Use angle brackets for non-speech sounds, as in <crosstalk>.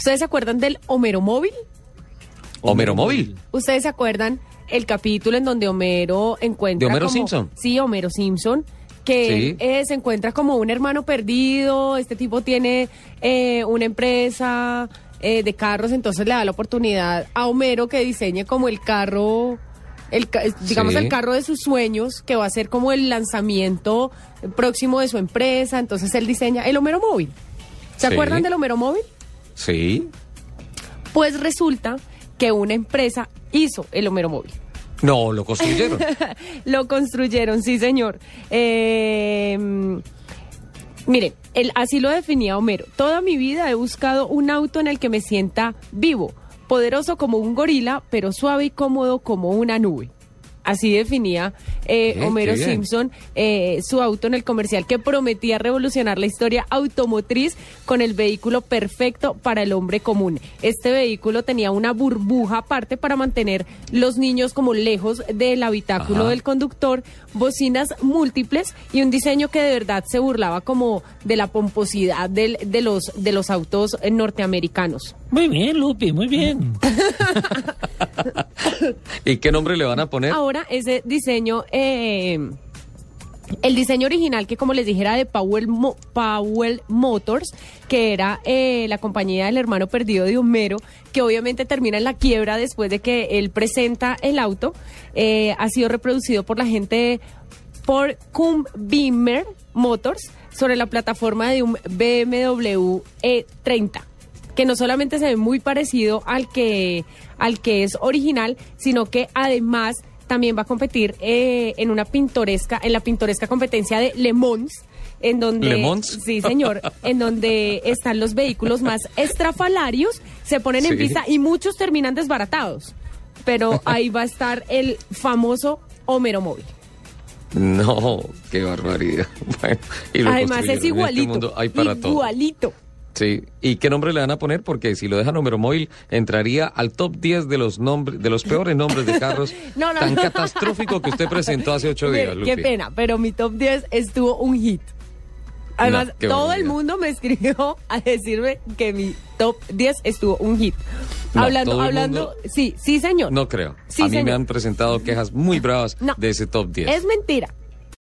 ¿Ustedes se acuerdan del Homero Móvil? Homero Móvil. ¿Ustedes se acuerdan el capítulo en donde Homero encuentra. ¿De Homero como- Simpson? Sí, Homero Simpson. Que Sí. eh, se encuentra como un hermano perdido. Este tipo tiene eh, una empresa eh, de carros, entonces le da la oportunidad a Homero que diseñe como el carro. El, digamos Sí. el carro de sus sueños, que va a ser como el lanzamiento próximo de su empresa. Entonces él diseña el Homero Móvil. ¿Se Sí. acuerdan del Homero Móvil? Sí. Pues resulta que una empresa hizo el Homero Móvil. No, lo construyeron. <laughs> Lo construyeron, sí, señor. Eh, mm, mire, él, así lo definía Homero. Toda mi vida he buscado un auto en el que me sienta vivo, poderoso como un gorila, pero suave y cómodo como una nube. Así definía eh, Bien, Homero. Simpson eh, su auto en el comercial que prometía revolucionar la historia automotriz con el vehículo perfecto para el hombre común. Este vehículo tenía una burbuja aparte para mantener los niños como lejos del habitáculo Ajá. del conductor, bocinas múltiples y un diseño que de verdad se burlaba como de la pomposidad del- de, los, de los autos norteamericanos. Muy bien, Lupi, muy bien. <laughs> <laughs> ¿Y qué nombre le van a poner? Ahora ese diseño, eh, el diseño original que como les dije era de Powell, Mo- Powell Motors, que era eh, la compañía del hermano perdido de Homero, que obviamente termina en la quiebra después de que él presenta el auto, eh, ha sido reproducido por la gente por Cum Beamer Motors sobre la plataforma de un BMW E30 que no solamente se ve muy parecido al que, al que es original, sino que además también va a competir eh, en una pintoresca, en la pintoresca competencia de Le Mans, en donde ¿Le Mans? sí señor, <laughs> en donde están los vehículos más estrafalarios, se ponen en pista y muchos terminan desbaratados. Pero ahí va a estar el famoso Homero Móvil. No, qué barbaridad. <laughs> Bueno, y lo Además es este igualito. mundo hay para todo. Sí. ¿Y qué nombre le van a poner? Porque si lo dejan número móvil, entraría al top 10 de los nombres, de los peores nombres de carros <laughs> No, no, tan no. catastrófico que usted presentó hace ocho días, Mire, Qué Lupi. pena, pero mi top 10 estuvo un hit. Además, todo el mundo me escribió a decirme que mi top 10 estuvo un hit. No, hablando, hablando, mundo- sí, sí, señor. No creo. Sí, a mí me han presentado quejas muy bravas No. de ese top 10. Es mentira.